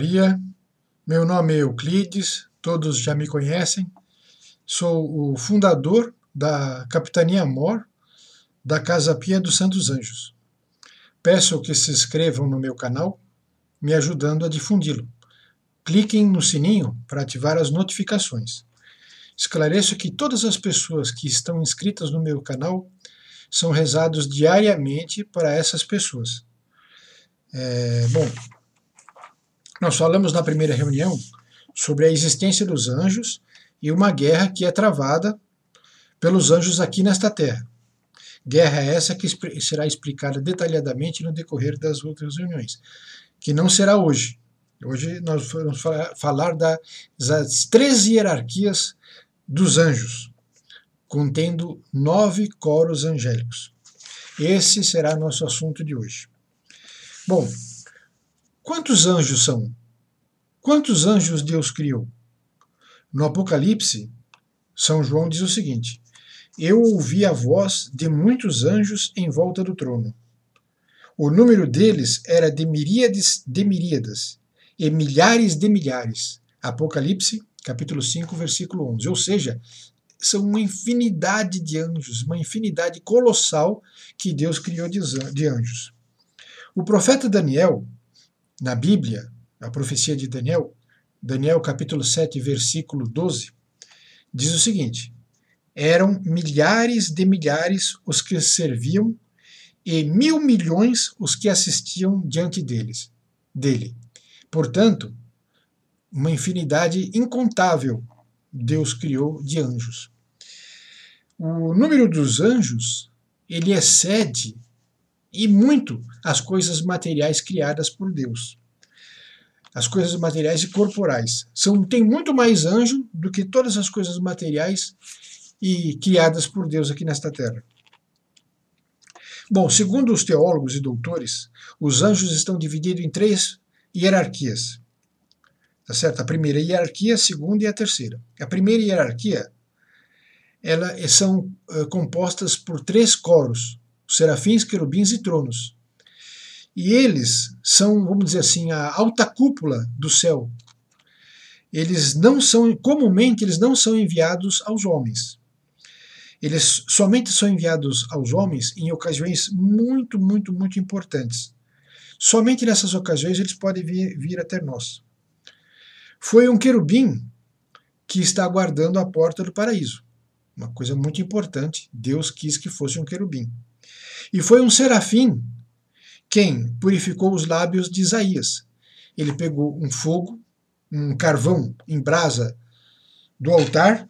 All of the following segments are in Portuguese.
Maria, meu nome é Euclides, todos já me conhecem. Sou o fundador da Capitania Mor da Casa Pia dos Santos Anjos. Peço que se inscrevam no meu canal, me ajudando a difundi-lo. Cliquem no sininho para ativar as notificações. Esclareço que todas as pessoas que estão inscritas no meu canal são rezados diariamente para essas pessoas. É, bom, nós falamos na primeira reunião sobre a existência dos anjos e uma guerra que é travada pelos anjos aqui nesta terra. Guerra essa que será explicada detalhadamente no decorrer das outras reuniões, que não será hoje. Hoje nós vamos falar das 13 hierarquias dos anjos, contendo nove coros angélicos. Esse será nosso assunto de hoje. Bom, Quantos anjos são? Quantos anjos Deus criou? No Apocalipse, São João diz o seguinte: Eu ouvi a voz de muitos anjos em volta do trono. O número deles era de miríades de miríadas e milhares de milhares. Apocalipse, capítulo 5, versículo 11. Ou seja, são uma infinidade de anjos, uma infinidade colossal que Deus criou de anjos. O profeta Daniel, na Bíblia, a profecia de Daniel, Daniel capítulo 7, versículo 12, diz o seguinte: Eram milhares de milhares os que serviam e mil milhões os que assistiam diante deles, dele. Portanto, uma infinidade incontável Deus criou de anjos. O número dos anjos, ele excede e muito as coisas materiais criadas por Deus. As coisas materiais e corporais. São, tem muito mais anjo do que todas as coisas materiais e criadas por Deus aqui nesta terra. Bom, segundo os teólogos e doutores, os anjos estão divididos em três hierarquias. Tá certo? A primeira hierarquia, a segunda e a terceira. A primeira hierarquia, elas são uh, compostas por três coros, serafins, querubins e tronos. E eles são, vamos dizer assim, a alta cúpula do céu. Eles não são, comumente, eles não são enviados aos homens. Eles somente são enviados aos homens em ocasiões muito, muito, muito importantes. Somente nessas ocasiões eles podem vir, vir até nós. Foi um querubim que está aguardando a porta do paraíso. Uma coisa muito importante. Deus quis que fosse um querubim. E foi um serafim quem purificou os lábios de Isaías. Ele pegou um fogo, um carvão em brasa do altar,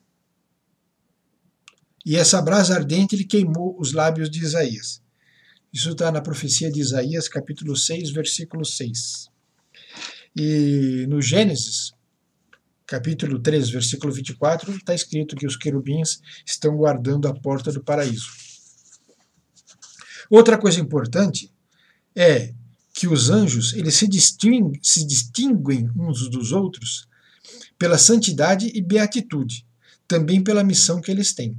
e essa brasa ardente ele queimou os lábios de Isaías. Isso está na profecia de Isaías, capítulo 6, versículo 6. E no Gênesis, capítulo 3, versículo 24, está escrito que os querubins estão guardando a porta do paraíso. Outra coisa importante é que os anjos eles se distinguem, se distinguem uns dos outros pela santidade e beatitude, também pela missão que eles têm.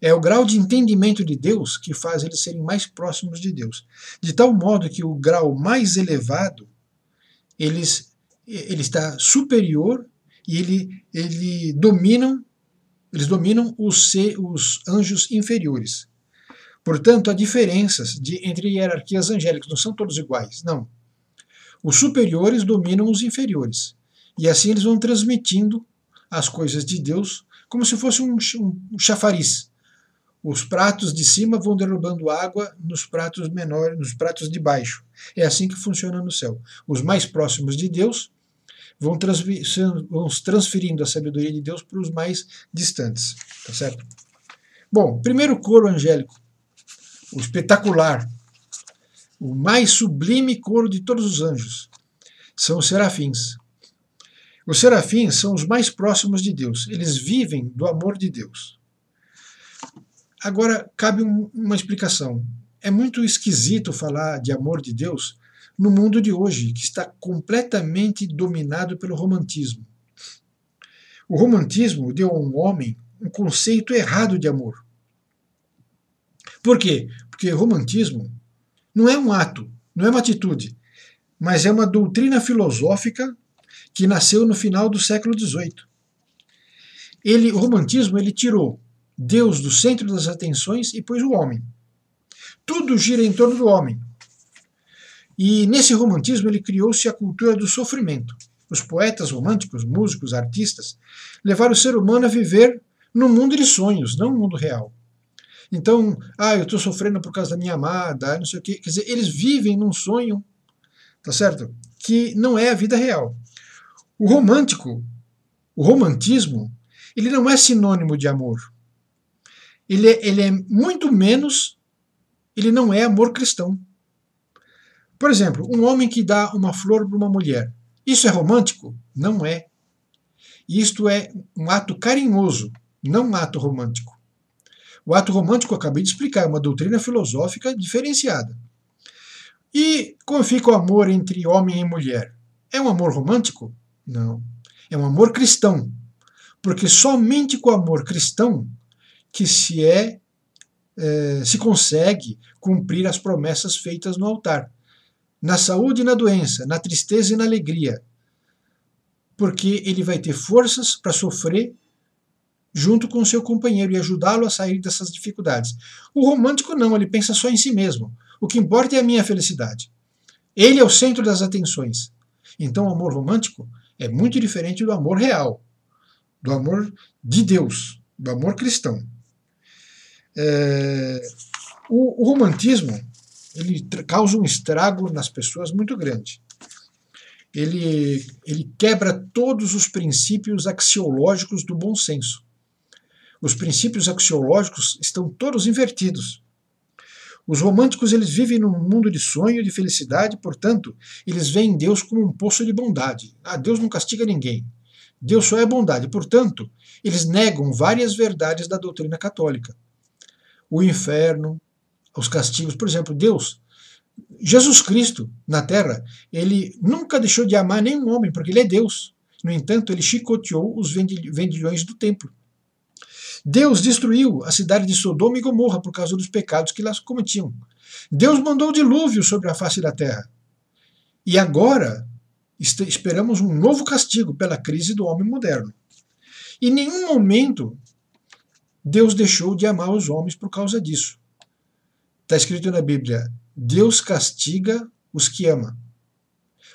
É o grau de entendimento de Deus que faz eles serem mais próximos de Deus, de tal modo que o grau mais elevado eles ele está superior e ele, ele dominam eles dominam os, os anjos inferiores. Portanto, há diferenças de, entre hierarquias angélicas, não são todos iguais, não. Os superiores dominam os inferiores. E assim eles vão transmitindo as coisas de Deus como se fosse um, um chafariz. Os pratos de cima vão derrubando água nos pratos menores, nos pratos de baixo. É assim que funciona no céu. Os mais próximos de Deus vão, transferindo a sabedoria de Deus para os mais distantes. Tá certo? Bom, primeiro coro angélico o espetacular, o mais sublime coro de todos os anjos, são os serafins. Os serafins são os mais próximos de Deus, eles vivem do amor de Deus. Agora, cabe um, uma explicação. É muito esquisito falar de amor de Deus no mundo de hoje, que está completamente dominado pelo romantismo. O romantismo deu ao homem um conceito errado de amor. Por quê? Porque romantismo não é um ato, não é uma atitude. mas é uma doutrina filosófica que nasceu no final do século XVIII. Ele, o romantismo ele tirou Deus do centro das atenções e pôs o homem. Tudo gira em torno do homem. E nesse romantismo ele criou-se a cultura do sofrimento. Os poetas românticos, músicos, artistas, levaram o ser humano a viver num mundo de sonhos, não um mundo real. Então, ah, eu estou sofrendo por causa da minha amada, não sei o quê. Quer dizer, eles vivem num sonho, tá certo? Que não é a vida real. O romântico, o romantismo, ele não é sinônimo de amor. Ele é, ele é muito menos, ele não é amor cristão. Por exemplo, um homem que dá uma flor para uma mulher. Isso é romântico? Não é. Isto é um ato carinhoso, não um ato romântico. O ato romântico, eu acabei de explicar, é uma doutrina filosófica diferenciada. E como fica o amor entre homem e mulher? É um amor romântico? Não. É um amor cristão. Porque somente com o amor cristão que se é, é se consegue cumprir as promessas feitas no altar. Na saúde e na doença, na tristeza e na alegria. Porque ele vai ter forças para sofrer junto com seu companheiro e ajudá-lo a sair dessas dificuldades. O romântico não, ele pensa só em si mesmo. O que importa é a minha felicidade. Ele é o centro das atenções. Então, o amor romântico é muito diferente do amor real, do amor de Deus, do amor cristão. É, o, o romantismo ele causa um estrago nas pessoas muito grande. Ele, ele quebra todos os princípios axiológicos do bom senso. Os princípios axiológicos estão todos invertidos. Os românticos eles vivem num mundo de sonho de felicidade, portanto, eles veem Deus como um poço de bondade. Ah, Deus não castiga ninguém. Deus só é bondade. Portanto, eles negam várias verdades da doutrina católica. O inferno, os castigos, por exemplo, Deus, Jesus Cristo na terra, ele nunca deixou de amar nenhum homem, porque ele é Deus. No entanto, ele chicoteou os vendilhões do templo. Deus destruiu a cidade de Sodoma e Gomorra por causa dos pecados que elas cometiam. Deus mandou dilúvio sobre a face da terra. E agora esperamos um novo castigo pela crise do homem moderno. Em nenhum momento Deus deixou de amar os homens por causa disso. Está escrito na Bíblia: Deus castiga os que ama.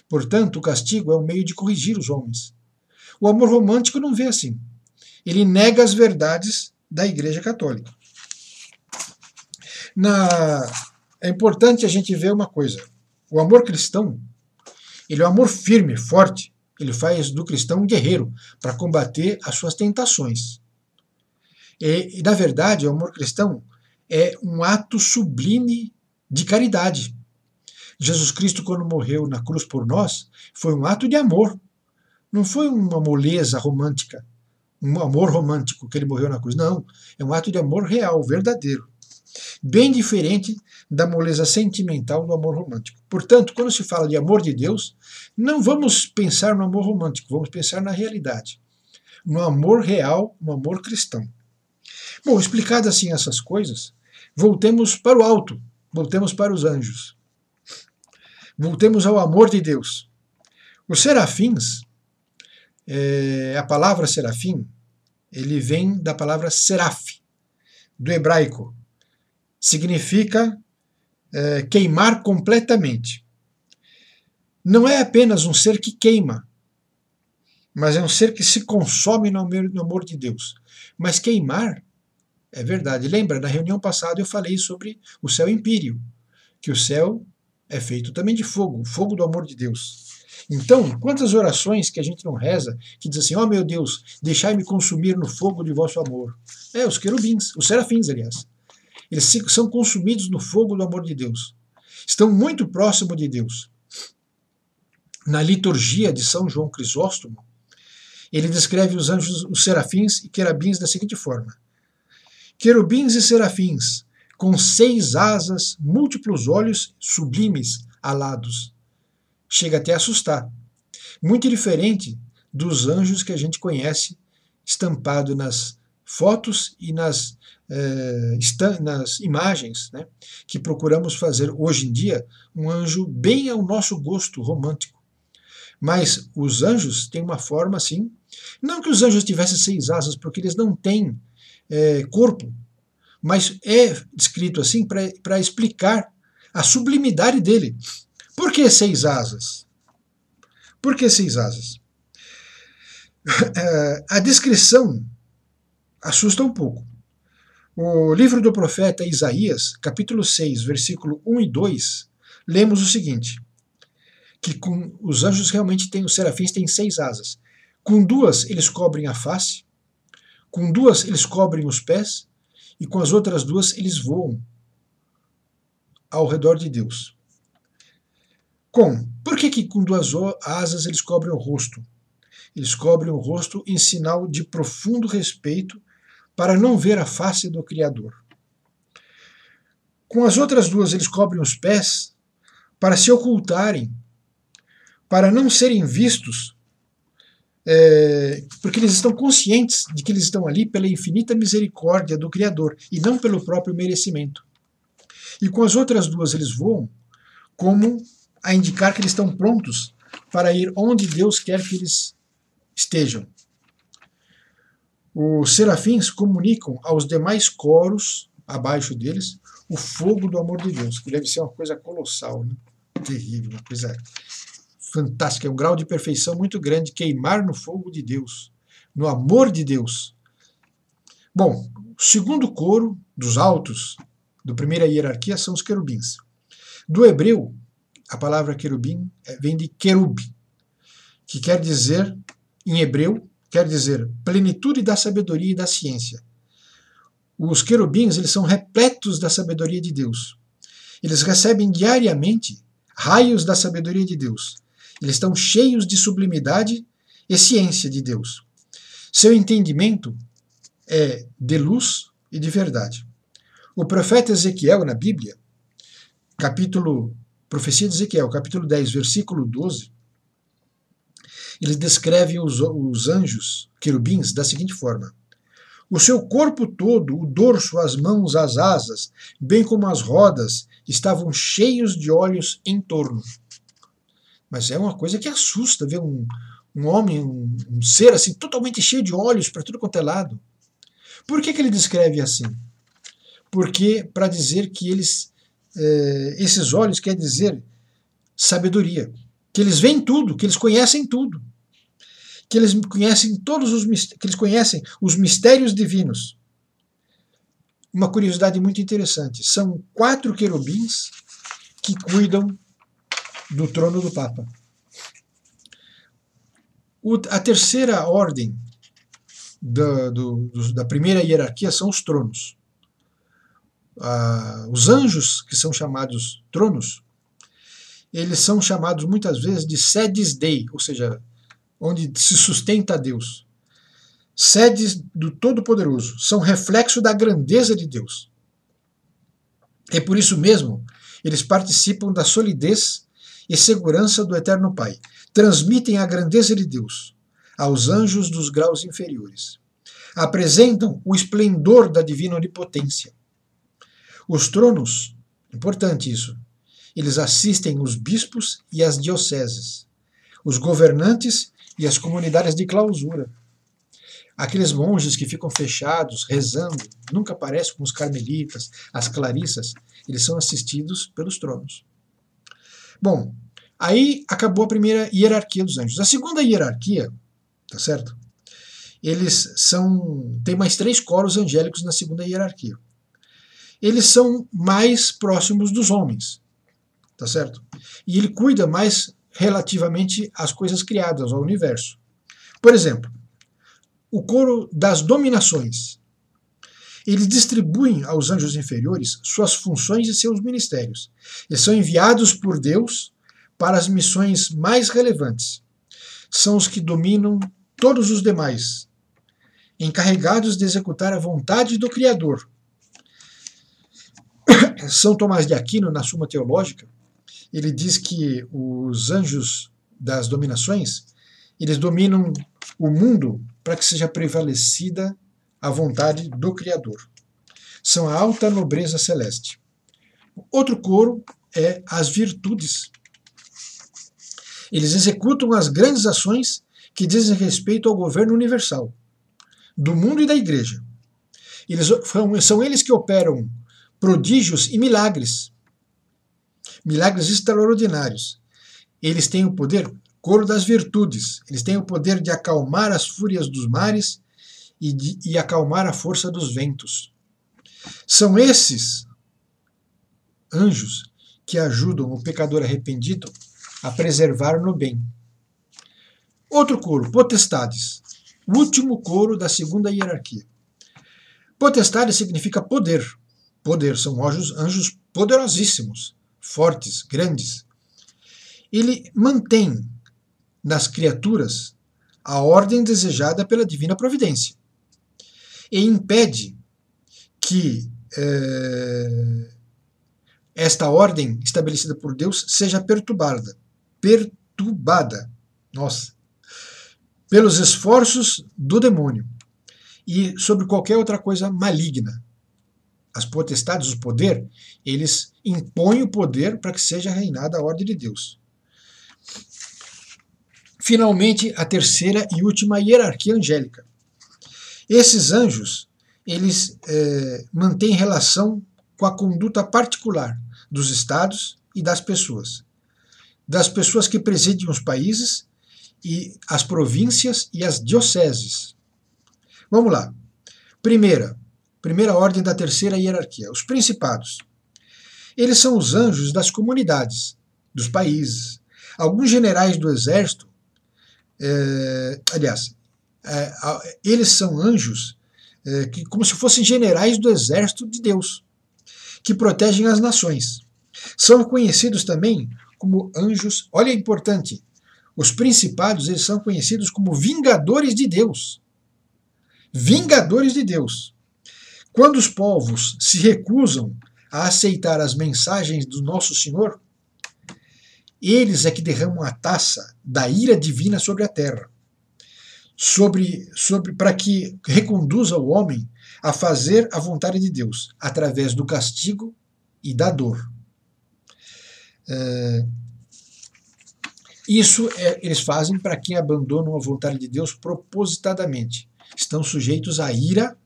Portanto, o castigo é um meio de corrigir os homens. O amor romântico não vê assim ele nega as verdades da Igreja Católica. Na, é importante a gente ver uma coisa. O amor cristão, ele é um amor firme, forte. Ele faz do cristão um guerreiro para combater as suas tentações. E, e, na verdade, o amor cristão é um ato sublime de caridade. Jesus Cristo, quando morreu na cruz por nós, foi um ato de amor. Não foi uma moleza romântica um amor romântico que ele morreu na cruz. Não, é um ato de amor real, verdadeiro. Bem diferente da moleza sentimental do amor romântico. Portanto, quando se fala de amor de Deus, não vamos pensar no amor romântico, vamos pensar na realidade. No amor real, no amor cristão. Bom, explicadas assim essas coisas, voltemos para o alto, voltemos para os anjos. Voltemos ao amor de Deus. Os serafins é, a palavra serafim, ele vem da palavra seraf, do hebraico. Significa é, queimar completamente. Não é apenas um ser que queima, mas é um ser que se consome no amor, de Deus. Mas queimar é verdade. Lembra, na reunião passada eu falei sobre o céu impírio, que o céu é feito também de fogo, fogo do amor de Deus. Então, quantas orações que a gente não reza, que diz assim, ó oh, meu Deus, deixai-me consumir no fogo de vosso amor. É, os querubins, os serafins, aliás. Eles são consumidos no fogo do amor de Deus. Estão muito próximo de Deus. Na liturgia de São João Crisóstomo, ele descreve os anjos, os serafins e querubins da seguinte forma: Querubins e serafins, com seis asas, múltiplos olhos sublimes, alados chega até a assustar. Muito diferente dos anjos que a gente conhece estampado nas fotos e nas, eh, nas imagens né, que procuramos fazer hoje em dia um anjo bem ao nosso gosto romântico. Mas os anjos têm uma forma assim. Não que os anjos tivessem seis asas, porque eles não têm é, corpo, mas é descrito assim para explicar a sublimidade dele. Por que seis asas? Por que seis asas? É, a descrição assusta um pouco. O livro do profeta Isaías, capítulo 6, versículo 1 e 2, lemos o seguinte: que com os anjos realmente têm, os serafins têm seis asas. Com duas eles cobrem a face, com duas eles cobrem os pés, e com as outras duas eles voam ao redor de Deus. Com. Por que, que com duas asas eles cobrem o rosto? Eles cobrem o rosto em sinal de profundo respeito para não ver a face do Criador. Com as outras duas eles cobrem os pés para se ocultarem para não serem vistos, é, porque eles estão conscientes de que eles estão ali pela infinita misericórdia do Criador e não pelo próprio merecimento. E com as outras duas eles voam como a indicar que eles estão prontos para ir onde Deus quer que eles estejam. Os serafins comunicam aos demais coros abaixo deles o fogo do amor de Deus, que deve ser uma coisa colossal, né? terrível, uma coisa fantástica, é um grau de perfeição muito grande, queimar no fogo de Deus, no amor de Deus. Bom, o segundo coro dos altos, do primeira hierarquia, são os querubins. Do hebreu, a palavra querubim é, vem de querub, que quer dizer, em hebreu, quer dizer plenitude da sabedoria e da ciência. Os querubins, eles são repletos da sabedoria de Deus. Eles recebem diariamente raios da sabedoria de Deus. Eles estão cheios de sublimidade e ciência de Deus. Seu entendimento é de luz e de verdade. O profeta Ezequiel, na Bíblia, capítulo, profecia de Ezequiel, capítulo 10, versículo 12, ele descreve os, os anjos, querubins, da seguinte forma: O seu corpo todo, o dorso, as mãos, as asas, bem como as rodas, estavam cheios de olhos em torno. Mas é uma coisa que assusta ver um, um homem, um, um ser assim, totalmente cheio de olhos para tudo quanto é lado. Por que, que ele descreve assim? Porque para dizer que eles, é, esses olhos quer dizer sabedoria, que eles veem tudo, que eles conhecem tudo, que eles conhecem todos os que eles conhecem os mistérios divinos. Uma curiosidade muito interessante: são quatro querubins que cuidam do trono do Papa. O, a terceira ordem da, do, da primeira hierarquia são os tronos. Ah, os anjos, que são chamados tronos, eles são chamados muitas vezes de sedes dei, ou seja, onde se sustenta Deus. Sedes do Todo-Poderoso, são reflexo da grandeza de Deus. E por isso mesmo, eles participam da solidez e segurança do Eterno Pai. Transmitem a grandeza de Deus aos anjos dos graus inferiores. Apresentam o esplendor da divina onipotência. Os tronos, importante isso, eles assistem os bispos e as dioceses, os governantes e as comunidades de clausura. Aqueles monges que ficam fechados, rezando, nunca aparecem com os carmelitas, as clarissas, eles são assistidos pelos tronos. Bom, aí acabou a primeira hierarquia dos anjos. A segunda hierarquia, tá certo? Eles são. Tem mais três coros angélicos na segunda hierarquia. Eles são mais próximos dos homens, tá certo? E ele cuida mais relativamente às coisas criadas, ao universo. Por exemplo, o coro das dominações. Eles distribuem aos anjos inferiores suas funções e seus ministérios. Eles são enviados por Deus para as missões mais relevantes. São os que dominam todos os demais, encarregados de executar a vontade do Criador. São Tomás de Aquino, na Suma Teológica, ele diz que os anjos das dominações, eles dominam o mundo para que seja prevalecida a vontade do Criador. São a alta nobreza celeste. Outro coro é as virtudes. Eles executam as grandes ações que dizem respeito ao governo universal, do mundo e da igreja. Eles, são eles que operam prodígios e milagres, milagres extraordinários. Eles têm o poder, coro das virtudes, eles têm o poder de acalmar as fúrias dos mares e, de, e acalmar a força dos ventos. São esses anjos que ajudam o pecador arrependido a preservar no bem. Outro coro, potestades. O último coro da segunda hierarquia. Potestade significa poder. Poder são anjos, anjos poderosíssimos, fortes, grandes. Ele mantém nas criaturas a ordem desejada pela divina providência e impede que é, esta ordem estabelecida por Deus seja perturbada perturbada, nossa, pelos esforços do demônio e sobre qualquer outra coisa maligna. As potestades, o poder, eles impõem o poder para que seja reinada a ordem de Deus. Finalmente, a terceira e última hierarquia angélica. Esses anjos, eles é, mantêm relação com a conduta particular dos estados e das pessoas das pessoas que presidem os países e as províncias e as dioceses. Vamos lá. Primeira, primeira ordem da terceira hierarquia, os principados. Eles são os anjos das comunidades, dos países. Alguns generais do exército, é, aliás, é, eles são anjos é, que, como se fossem generais do exército de Deus, que protegem as nações. São conhecidos também como anjos. Olha, é importante. Os principados eles são conhecidos como vingadores de Deus. Vingadores de Deus. Quando os povos se recusam a aceitar as mensagens do nosso Senhor, eles é que derramam a taça da ira divina sobre a terra, sobre, sobre para que reconduza o homem a fazer a vontade de Deus através do castigo e da dor. É, isso é, eles fazem para quem abandonam a vontade de Deus propositadamente. Estão sujeitos à ira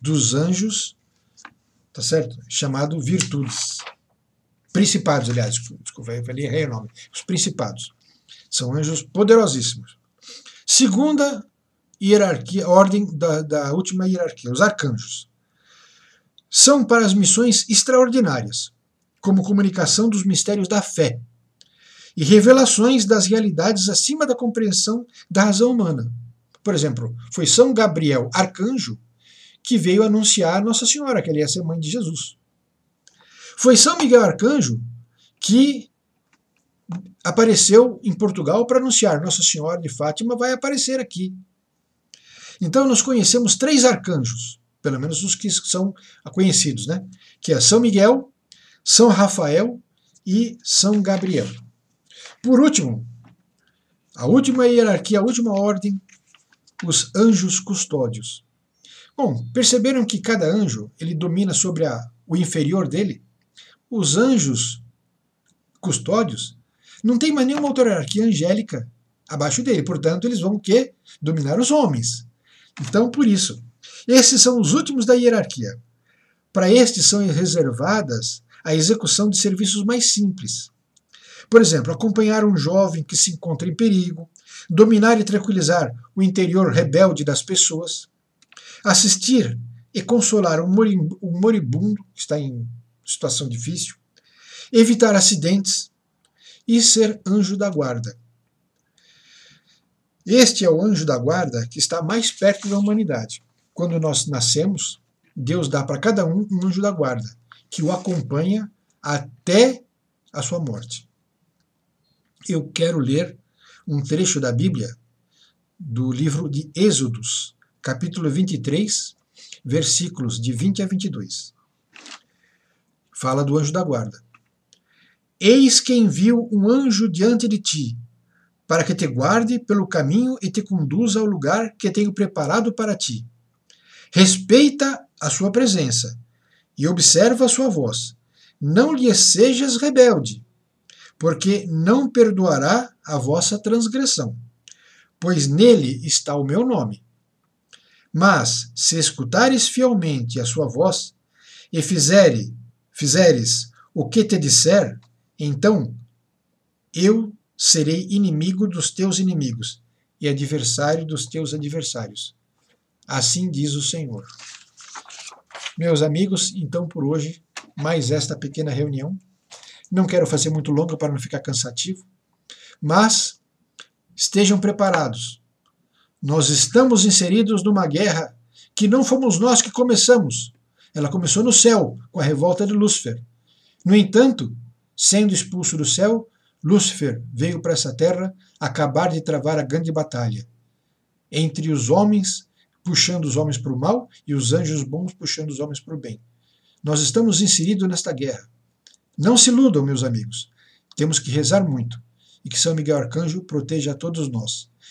dos anjos, tá certo? Chamado virtudes. Principados, aliás, desculpa, eu falei errei o nome. Os principados. São anjos poderosíssimos. Segunda hierarquia, ordem da, da última hierarquia, os arcanjos. São para as missões extraordinárias como comunicação dos mistérios da fé e revelações das realidades acima da compreensão da razão humana. Por exemplo, foi São Gabriel, arcanjo, que veio anunciar Nossa Senhora, que ele ia ser mãe de Jesus. Foi São Miguel Arcanjo que apareceu em Portugal para anunciar Nossa Senhora de Fátima vai aparecer aqui. Então nós conhecemos três arcanjos, pelo menos os que são conhecidos, né? Que é São Miguel, são Rafael e São Gabriel. Por último, a última hierarquia, a última ordem, os anjos custódios. Bom, perceberam que cada anjo ele domina sobre a, o inferior dele? Os anjos custódios não tem mais nenhuma hierarquia angélica abaixo dele, portanto, eles vão que dominar os homens. Então, por isso, esses são os últimos da hierarquia. Para estes são reservadas a execução de serviços mais simples. Por exemplo, acompanhar um jovem que se encontra em perigo, dominar e tranquilizar o interior rebelde das pessoas, assistir e consolar um moribundo que está em situação difícil, evitar acidentes e ser anjo da guarda. Este é o anjo da guarda que está mais perto da humanidade. Quando nós nascemos, Deus dá para cada um um anjo da guarda que o acompanha até a sua morte. Eu quero ler um trecho da Bíblia do livro de Êxodos, capítulo 23, versículos de 20 a 22. Fala do anjo da guarda. Eis que envio um anjo diante de ti, para que te guarde pelo caminho e te conduza ao lugar que tenho preparado para ti. Respeita a sua presença e observa a sua voz. Não lhe sejas rebelde, porque não perdoará a vossa transgressão, pois nele está o meu nome. Mas, se escutares fielmente a sua voz, e fizere, fizeres o que te disser, então eu serei inimigo dos teus inimigos e adversário dos teus adversários. Assim diz o Senhor. Meus amigos, então por hoje, mais esta pequena reunião. Não quero fazer muito longa para não ficar cansativo, mas estejam preparados. Nós estamos inseridos numa guerra que não fomos nós que começamos. Ela começou no céu, com a revolta de Lúcifer. No entanto, sendo expulso do céu, Lúcifer veio para essa terra acabar de travar a grande batalha entre os homens, puxando os homens para o mal, e os anjos bons puxando os homens para o bem. Nós estamos inseridos nesta guerra. Não se iludam, meus amigos. Temos que rezar muito. E que São Miguel Arcanjo proteja a todos nós.